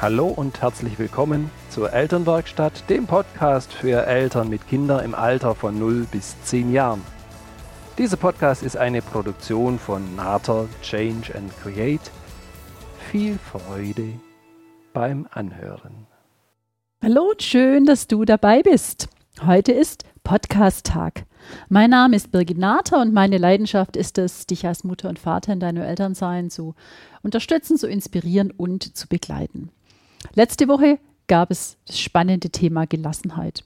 Hallo und herzlich willkommen zur Elternwerkstatt, dem Podcast für Eltern mit Kindern im Alter von 0 bis 10 Jahren. Dieser Podcast ist eine Produktion von Nater Change and Create. Viel Freude beim Anhören. Hallo und schön, dass du dabei bist. Heute ist Podcast-Tag. Mein Name ist Birgit Nater und meine Leidenschaft ist es, dich als Mutter und Vater in deinem Elternsein zu unterstützen, zu inspirieren und zu begleiten. Letzte Woche gab es das spannende Thema Gelassenheit.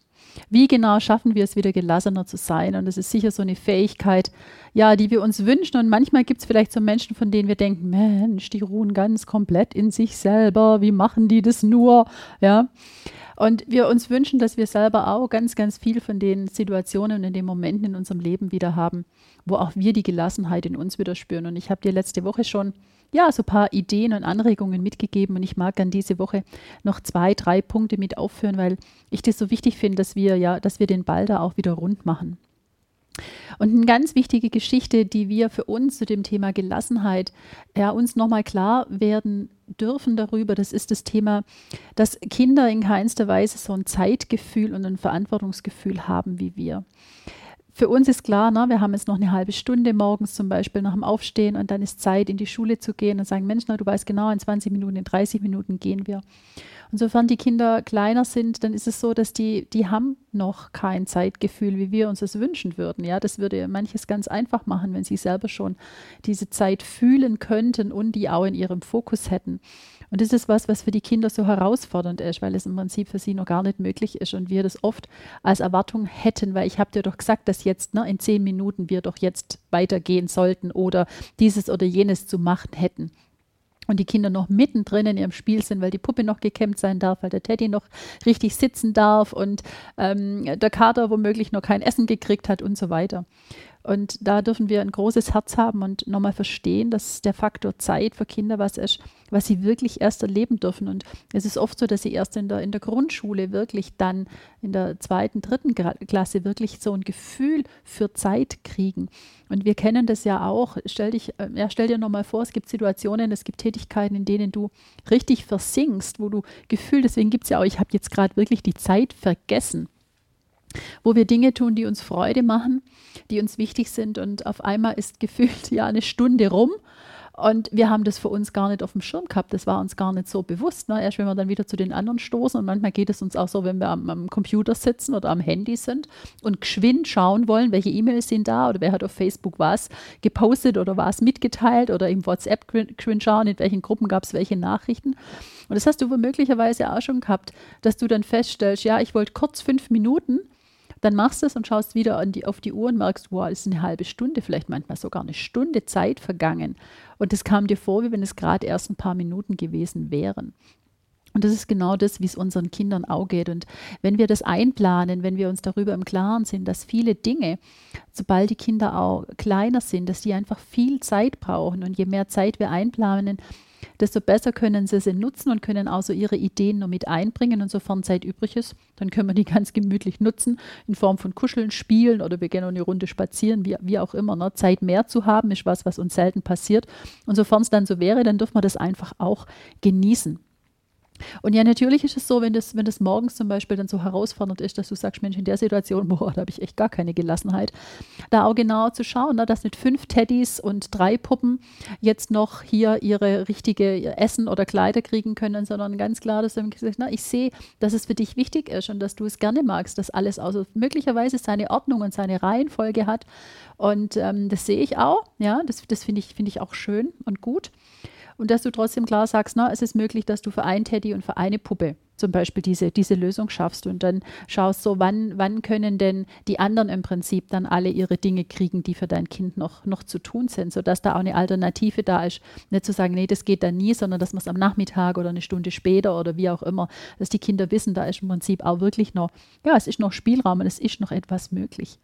Wie genau schaffen wir es wieder gelassener zu sein? Und das ist sicher so eine Fähigkeit, ja, die wir uns wünschen. Und manchmal gibt es vielleicht so Menschen, von denen wir denken, Mensch, die ruhen ganz komplett in sich selber. Wie machen die das nur? Ja. Und wir uns wünschen, dass wir selber auch ganz, ganz viel von den Situationen und in den Momenten in unserem Leben wieder haben, wo auch wir die Gelassenheit in uns wieder spüren. Und ich habe dir letzte Woche schon ja, so ein paar Ideen und Anregungen mitgegeben und ich mag dann diese Woche noch zwei, drei Punkte mit aufführen, weil ich das so wichtig finde, dass wir ja, dass wir den Ball da auch wieder rund machen. Und eine ganz wichtige Geschichte, die wir für uns zu dem Thema Gelassenheit ja, uns nochmal klar werden dürfen darüber, das ist das Thema, dass Kinder in keinster Weise so ein Zeitgefühl und ein Verantwortungsgefühl haben wie wir für uns ist klar, ne, wir haben jetzt noch eine halbe Stunde morgens zum Beispiel nach dem Aufstehen und dann ist Zeit, in die Schule zu gehen und sagen, Mensch, na, du weißt genau, in 20 Minuten, in 30 Minuten gehen wir. Und sofern die Kinder kleiner sind, dann ist es so, dass die, die haben noch kein Zeitgefühl, wie wir uns das wünschen würden. Ja, das würde manches ganz einfach machen, wenn sie selber schon diese Zeit fühlen könnten und die auch in ihrem Fokus hätten. Und das ist was, was für die Kinder so herausfordernd ist, weil es im Prinzip für sie noch gar nicht möglich ist und wir das oft als Erwartung hätten, weil ich habe dir doch gesagt, dass jetzt ne, in zehn Minuten wir doch jetzt weitergehen sollten oder dieses oder jenes zu machen hätten und die Kinder noch mittendrin in ihrem Spiel sind, weil die Puppe noch gekämmt sein darf, weil der Teddy noch richtig sitzen darf und ähm, der Kater womöglich noch kein Essen gekriegt hat und so weiter. Und da dürfen wir ein großes Herz haben und nochmal verstehen, dass der Faktor Zeit für Kinder was ist, was sie wirklich erst erleben dürfen. Und es ist oft so, dass sie erst in der, in der Grundschule wirklich dann in der zweiten, dritten Klasse wirklich so ein Gefühl für Zeit kriegen. Und wir kennen das ja auch. Stell, dich, äh, ja, stell dir nochmal vor, es gibt Situationen, es gibt Tätigkeiten, in denen du richtig versinkst, wo du Gefühl, deswegen gibt es ja auch, ich habe jetzt gerade wirklich die Zeit vergessen wo wir Dinge tun, die uns Freude machen, die uns wichtig sind und auf einmal ist gefühlt ja eine Stunde rum und wir haben das für uns gar nicht auf dem Schirm gehabt. Das war uns gar nicht so bewusst. Ne? Erst wenn wir dann wieder zu den anderen stoßen. Und manchmal geht es uns auch so, wenn wir am, am Computer sitzen oder am Handy sind und geschwind schauen wollen, welche E-Mails sind da oder wer hat auf Facebook was gepostet oder was mitgeteilt oder im WhatsApp geschwind schauen, in welchen Gruppen gab es welche Nachrichten. Und das hast du möglicherweise auch schon gehabt, dass du dann feststellst, ja, ich wollte kurz fünf Minuten dann machst du es und schaust wieder die, auf die Uhr und merkst, wow, ist eine halbe Stunde, vielleicht manchmal sogar eine Stunde Zeit vergangen. Und es kam dir vor, wie wenn es gerade erst ein paar Minuten gewesen wären. Und das ist genau das, wie es unseren Kindern auch geht. Und wenn wir das einplanen, wenn wir uns darüber im Klaren sind, dass viele Dinge, sobald die Kinder auch kleiner sind, dass die einfach viel Zeit brauchen. Und je mehr Zeit wir einplanen, desto besser können sie sie nutzen und können auch so ihre Ideen noch mit einbringen. Und sofern Zeit übrig ist, dann können wir die ganz gemütlich nutzen in Form von Kuscheln, Spielen oder wir gehen noch eine Runde spazieren, wie, wie auch immer. Ne? Zeit mehr zu haben ist was, was uns selten passiert. Und sofern es dann so wäre, dann dürfen wir das einfach auch genießen. Und ja, natürlich ist es so, wenn das, wenn das morgens zum Beispiel dann so herausfordernd ist, dass du sagst, Mensch, in der Situation, boah, da habe ich echt gar keine Gelassenheit, da auch genau zu schauen, ne, dass mit fünf Teddys und drei Puppen jetzt noch hier ihre richtige Essen oder Kleider kriegen können, sondern ganz klar, dass du gesagt na, ich sehe, dass es für dich wichtig ist und dass du es gerne magst, dass alles also möglicherweise seine Ordnung und seine Reihenfolge hat. Und ähm, das sehe ich auch, ja, das, das finde ich, find ich auch schön und gut und dass du trotzdem klar sagst, na, es ist möglich, dass du für einen Teddy und für eine Puppe zum Beispiel diese, diese Lösung schaffst und dann schaust so, wann, wann können denn die anderen im Prinzip dann alle ihre Dinge kriegen, die für dein Kind noch, noch zu tun sind, sodass da auch eine Alternative da ist. Nicht zu sagen, nee, das geht dann nie, sondern dass man es am Nachmittag oder eine Stunde später oder wie auch immer, dass die Kinder wissen, da ist im Prinzip auch wirklich noch, ja, es ist noch Spielraum und es ist noch etwas möglich.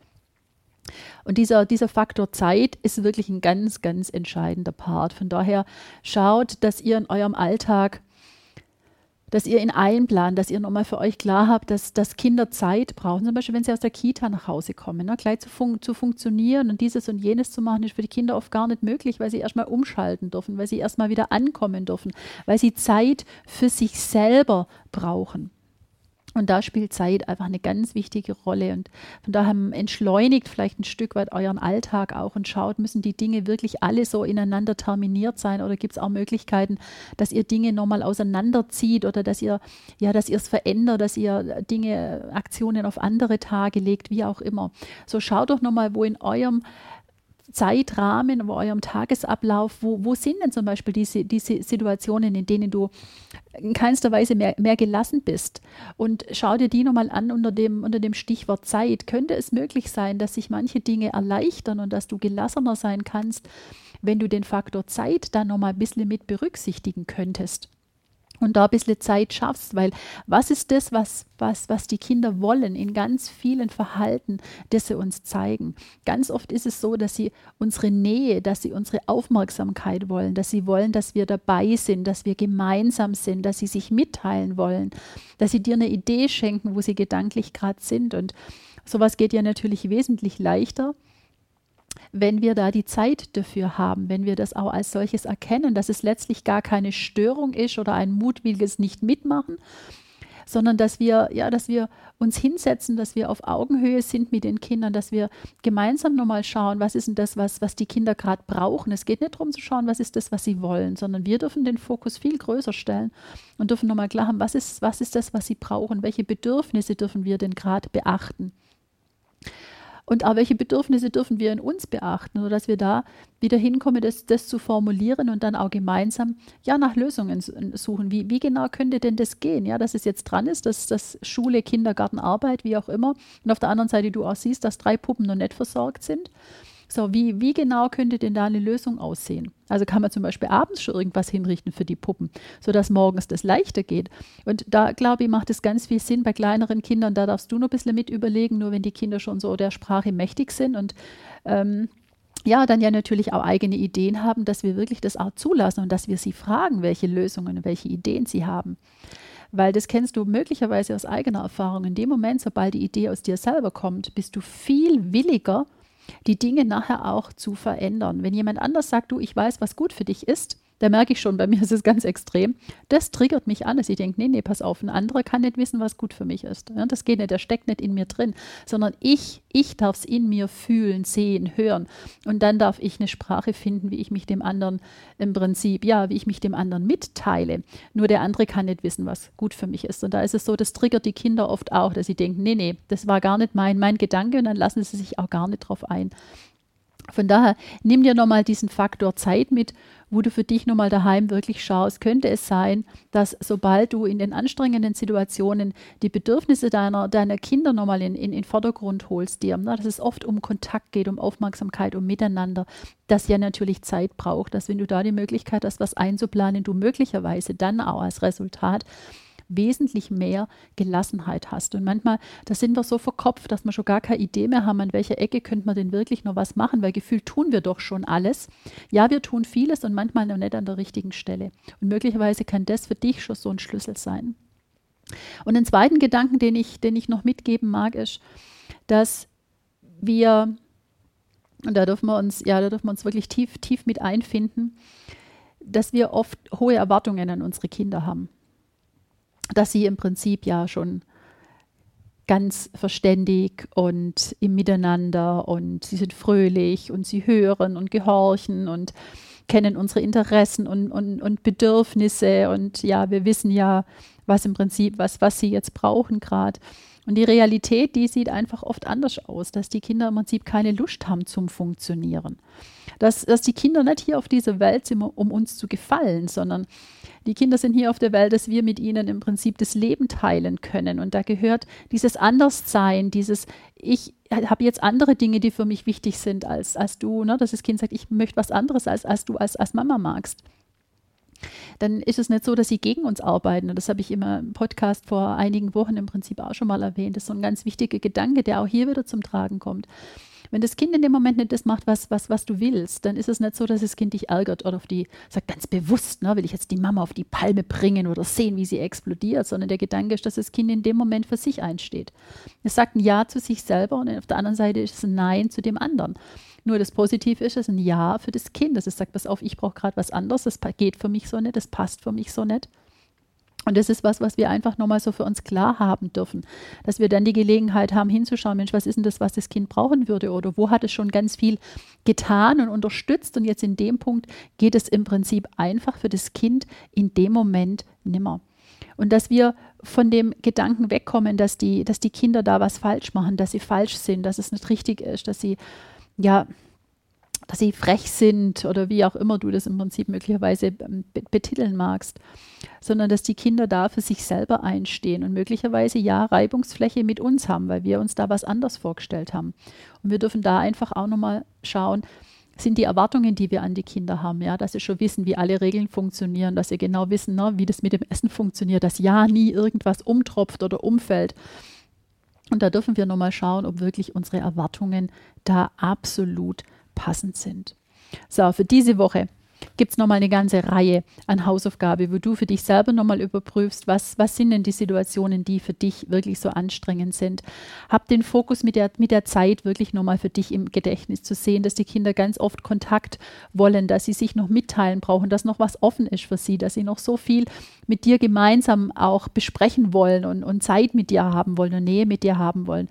Und dieser, dieser Faktor Zeit ist wirklich ein ganz, ganz entscheidender Part. Von daher schaut, dass ihr in eurem Alltag dass ihr in einplant, dass ihr nochmal für euch klar habt, dass, dass Kinder Zeit brauchen. Zum Beispiel, wenn sie aus der Kita nach Hause kommen, ne, gleich zu, fun zu funktionieren und dieses und jenes zu machen, ist für die Kinder oft gar nicht möglich, weil sie erstmal umschalten dürfen, weil sie erstmal wieder ankommen dürfen, weil sie Zeit für sich selber brauchen. Und da spielt Zeit einfach eine ganz wichtige Rolle. Und von daher entschleunigt vielleicht ein Stück weit euren Alltag auch und schaut, müssen die Dinge wirklich alle so ineinander terminiert sein oder gibt es auch Möglichkeiten, dass ihr Dinge nochmal auseinanderzieht oder dass ihr, ja, dass ihr es verändert, dass ihr Dinge, Aktionen auf andere Tage legt, wie auch immer. So schaut doch nochmal, wo in eurem Zeitrahmen, wo eurem Tagesablauf, wo, wo sind denn zum Beispiel diese, diese Situationen, in denen du in keinster Weise mehr, mehr gelassen bist? Und schau dir die nochmal an unter dem, unter dem Stichwort Zeit. Könnte es möglich sein, dass sich manche Dinge erleichtern und dass du gelassener sein kannst, wenn du den Faktor Zeit dann nochmal ein bisschen mit berücksichtigen könntest? Und da ein bisschen Zeit schaffst, weil was ist das, was, was, was die Kinder wollen in ganz vielen Verhalten, das sie uns zeigen? Ganz oft ist es so, dass sie unsere Nähe, dass sie unsere Aufmerksamkeit wollen, dass sie wollen, dass wir dabei sind, dass wir gemeinsam sind, dass sie sich mitteilen wollen, dass sie dir eine Idee schenken, wo sie gedanklich gerade sind. Und sowas geht ja natürlich wesentlich leichter, wenn wir da die Zeit dafür haben, wenn wir das auch als solches erkennen, dass es letztlich gar keine Störung ist oder ein mutwilliges Nicht-Mitmachen, sondern dass wir, ja, dass wir uns hinsetzen, dass wir auf Augenhöhe sind mit den Kindern, dass wir gemeinsam nochmal schauen, was ist denn das, was, was die Kinder gerade brauchen. Es geht nicht darum zu schauen, was ist das, was sie wollen, sondern wir dürfen den Fokus viel größer stellen und dürfen nochmal klar haben, was ist, was ist das, was sie brauchen, welche Bedürfnisse dürfen wir denn gerade beachten. Und auch welche Bedürfnisse dürfen wir in uns beachten, sodass wir da wieder hinkommen, das, das zu formulieren und dann auch gemeinsam ja nach Lösungen suchen. Wie, wie genau könnte denn das gehen? Ja, dass es jetzt dran ist, dass das Schule, Kindergarten, Arbeit, wie auch immer. Und auf der anderen Seite du auch siehst, dass drei Puppen noch nicht versorgt sind. So, wie, wie genau könnte denn da eine Lösung aussehen? Also kann man zum Beispiel abends schon irgendwas hinrichten für die Puppen, sodass morgens das leichter geht. Und da, glaube ich, macht es ganz viel Sinn bei kleineren Kindern. Da darfst du noch ein bisschen mit überlegen, nur wenn die Kinder schon so der Sprache mächtig sind und ähm, ja, dann ja natürlich auch eigene Ideen haben, dass wir wirklich das auch zulassen und dass wir sie fragen, welche Lösungen, welche Ideen sie haben. Weil das kennst du möglicherweise aus eigener Erfahrung. In dem Moment, sobald die Idee aus dir selber kommt, bist du viel williger, die Dinge nachher auch zu verändern. Wenn jemand anders sagt, du, ich weiß, was gut für dich ist, da merke ich schon, bei mir ist es ganz extrem. Das triggert mich an, dass ich denke, nee, nee, pass auf, ein anderer kann nicht wissen, was gut für mich ist. Ja, das geht nicht, der steckt nicht in mir drin, sondern ich, ich darf es in mir fühlen, sehen, hören. Und dann darf ich eine Sprache finden, wie ich mich dem anderen im Prinzip, ja, wie ich mich dem anderen mitteile. Nur der andere kann nicht wissen, was gut für mich ist. Und da ist es so, das triggert die Kinder oft auch, dass sie denken, nee, nee, das war gar nicht mein, mein Gedanke und dann lassen sie sich auch gar nicht drauf ein. Von daher nimm dir nochmal diesen Faktor Zeit mit, wo du für dich nochmal daheim wirklich schaust. Könnte es sein, dass sobald du in den anstrengenden Situationen die Bedürfnisse deiner, deiner Kinder nochmal in, in, in Vordergrund holst, dir, ne, dass es oft um Kontakt geht, um Aufmerksamkeit, um Miteinander, das ja natürlich Zeit braucht, dass wenn du da die Möglichkeit hast, was einzuplanen, du möglicherweise dann auch als Resultat wesentlich mehr Gelassenheit hast. Und manchmal, da sind wir so verkopft, dass wir schon gar keine Idee mehr haben, an welcher Ecke könnte man denn wirklich noch was machen, weil gefühlt tun wir doch schon alles. Ja, wir tun vieles und manchmal noch nicht an der richtigen Stelle. Und möglicherweise kann das für dich schon so ein Schlüssel sein. Und den zweiten Gedanken, den ich, den ich noch mitgeben mag, ist, dass wir, und da dürfen wir uns, ja, da dürfen wir uns wirklich tief, tief mit einfinden, dass wir oft hohe Erwartungen an unsere Kinder haben dass sie im Prinzip ja schon ganz verständig und im Miteinander und sie sind fröhlich und sie hören und gehorchen und kennen unsere Interessen und, und, und Bedürfnisse. Und ja, wir wissen ja, was im Prinzip, was, was sie jetzt brauchen gerade. Und die Realität, die sieht einfach oft anders aus, dass die Kinder im Prinzip keine Lust haben zum Funktionieren. Dass, dass die Kinder nicht hier auf dieser Welt sind, um uns zu gefallen, sondern die Kinder sind hier auf der Welt, dass wir mit ihnen im Prinzip das Leben teilen können. Und da gehört dieses Anderssein, dieses Ich habe jetzt andere Dinge, die für mich wichtig sind als, als du. Ne? Dass das Kind sagt, ich möchte was anderes, als, als du als, als Mama magst dann ist es nicht so, dass sie gegen uns arbeiten. Und das habe ich immer im Podcast vor einigen Wochen im Prinzip auch schon mal erwähnt. Das ist so ein ganz wichtiger Gedanke, der auch hier wieder zum Tragen kommt. Wenn das Kind in dem Moment nicht das macht, was, was, was du willst, dann ist es nicht so, dass das Kind dich ärgert oder auf die, sagt ganz bewusst, ne, will ich jetzt die Mama auf die Palme bringen oder sehen, wie sie explodiert, sondern der Gedanke ist, dass das Kind in dem Moment für sich einsteht. Es sagt ein Ja zu sich selber und auf der anderen Seite ist es ein Nein zu dem anderen. Nur das Positive ist, es ist ein Ja für das Kind, dass es sagt, pass auf, ich brauche gerade was anderes, das geht für mich so nicht, das passt für mich so nicht. Und das ist was, was wir einfach nochmal so für uns klar haben dürfen, dass wir dann die Gelegenheit haben, hinzuschauen, Mensch, was ist denn das, was das Kind brauchen würde oder wo hat es schon ganz viel getan und unterstützt und jetzt in dem Punkt geht es im Prinzip einfach für das Kind in dem Moment nimmer. Und dass wir von dem Gedanken wegkommen, dass die, dass die Kinder da was falsch machen, dass sie falsch sind, dass es nicht richtig ist, dass sie ja dass sie frech sind oder wie auch immer du das im Prinzip möglicherweise ähm, betiteln magst, sondern dass die Kinder da für sich selber einstehen und möglicherweise ja Reibungsfläche mit uns haben, weil wir uns da was anders vorgestellt haben. Und wir dürfen da einfach auch nochmal schauen, sind die Erwartungen, die wir an die Kinder haben, ja, dass sie schon wissen, wie alle Regeln funktionieren, dass sie genau wissen, ne, wie das mit dem Essen funktioniert, dass ja nie irgendwas umtropft oder umfällt. Und da dürfen wir nochmal schauen, ob wirklich unsere Erwartungen da absolut passend sind. So, für diese Woche gibt es nochmal eine ganze Reihe an Hausaufgaben, wo du für dich selber nochmal überprüfst, was, was sind denn die Situationen, die für dich wirklich so anstrengend sind. Hab den Fokus mit der, mit der Zeit wirklich nochmal für dich im Gedächtnis zu sehen, dass die Kinder ganz oft Kontakt wollen, dass sie sich noch mitteilen brauchen, dass noch was offen ist für sie, dass sie noch so viel mit dir gemeinsam auch besprechen wollen und, und Zeit mit dir haben wollen und Nähe mit dir haben wollen.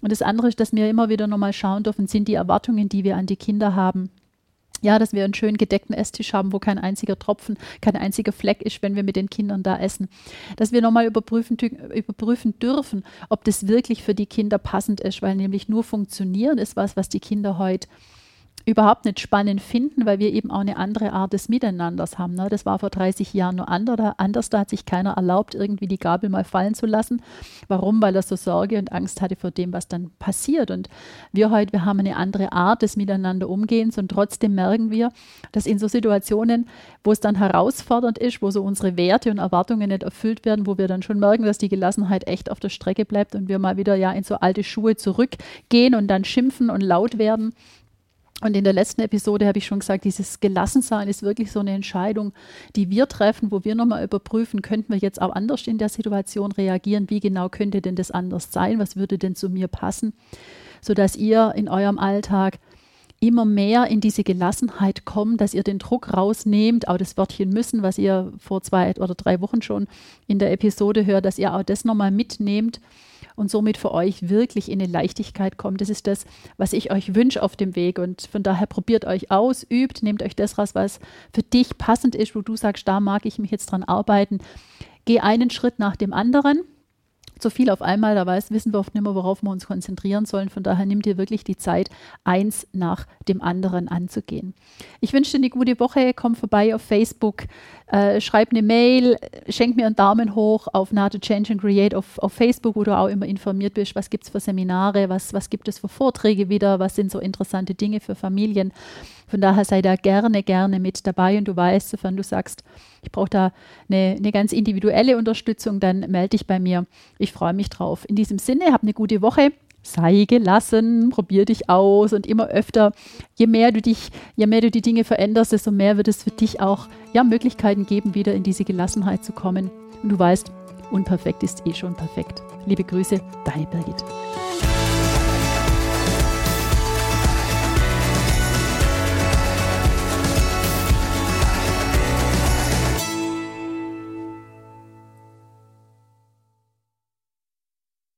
Und das andere ist, dass wir immer wieder nochmal schauen dürfen, sind die Erwartungen, die wir an die Kinder haben, ja, dass wir einen schön gedeckten Esstisch haben, wo kein einziger Tropfen, kein einziger Fleck ist, wenn wir mit den Kindern da essen. Dass wir nochmal überprüfen, überprüfen dürfen, ob das wirklich für die Kinder passend ist, weil nämlich nur funktionieren ist was, was die Kinder heute überhaupt nicht spannend finden, weil wir eben auch eine andere Art des Miteinanders haben. Ne? Das war vor 30 Jahren nur anders. Da hat sich keiner erlaubt, irgendwie die Gabel mal fallen zu lassen. Warum? Weil er so Sorge und Angst hatte vor dem, was dann passiert. Und wir heute, wir haben eine andere Art des Miteinander umgehens und trotzdem merken wir, dass in so Situationen, wo es dann herausfordernd ist, wo so unsere Werte und Erwartungen nicht erfüllt werden, wo wir dann schon merken, dass die Gelassenheit echt auf der Strecke bleibt und wir mal wieder ja in so alte Schuhe zurückgehen und dann schimpfen und laut werden, und in der letzten Episode habe ich schon gesagt, dieses Gelassensein ist wirklich so eine Entscheidung, die wir treffen, wo wir nochmal überprüfen, könnten wir jetzt auch anders in der Situation reagieren? Wie genau könnte denn das anders sein? Was würde denn zu mir passen? Sodass ihr in eurem Alltag immer mehr in diese Gelassenheit kommt, dass ihr den Druck rausnehmt, auch das Wörtchen müssen, was ihr vor zwei oder drei Wochen schon in der Episode hört, dass ihr auch das nochmal mitnehmt und somit für euch wirklich in eine Leichtigkeit kommt. Das ist das, was ich euch wünsche auf dem Weg. Und von daher probiert euch aus, übt, nehmt euch das raus, was für dich passend ist, wo du sagst, da mag ich mich jetzt dran arbeiten. Geh einen Schritt nach dem anderen zu viel auf einmal, da weiß, wissen wir oft nicht mehr, worauf wir uns konzentrieren sollen. Von daher nimm dir wirklich die Zeit, eins nach dem anderen anzugehen. Ich wünsche dir eine gute Woche. Komm vorbei auf Facebook, äh, schreib eine Mail, schenk mir einen Daumen hoch auf Now to Change and Create auf, auf Facebook, wo du auch immer informiert bist, was gibt es für Seminare, was, was gibt es für Vorträge wieder, was sind so interessante Dinge für Familien. Von daher sei da gerne, gerne mit dabei und du weißt, sofern du sagst, ich brauche da eine, eine ganz individuelle Unterstützung, dann melde dich bei mir. Ich freue mich drauf. In diesem Sinne, hab eine gute Woche sei gelassen, probier dich aus und immer öfter, je mehr du dich, je mehr du die Dinge veränderst, desto mehr wird es für dich auch ja, Möglichkeiten geben, wieder in diese Gelassenheit zu kommen. Und du weißt, unperfekt ist eh schon perfekt. Liebe Grüße, deine Birgit.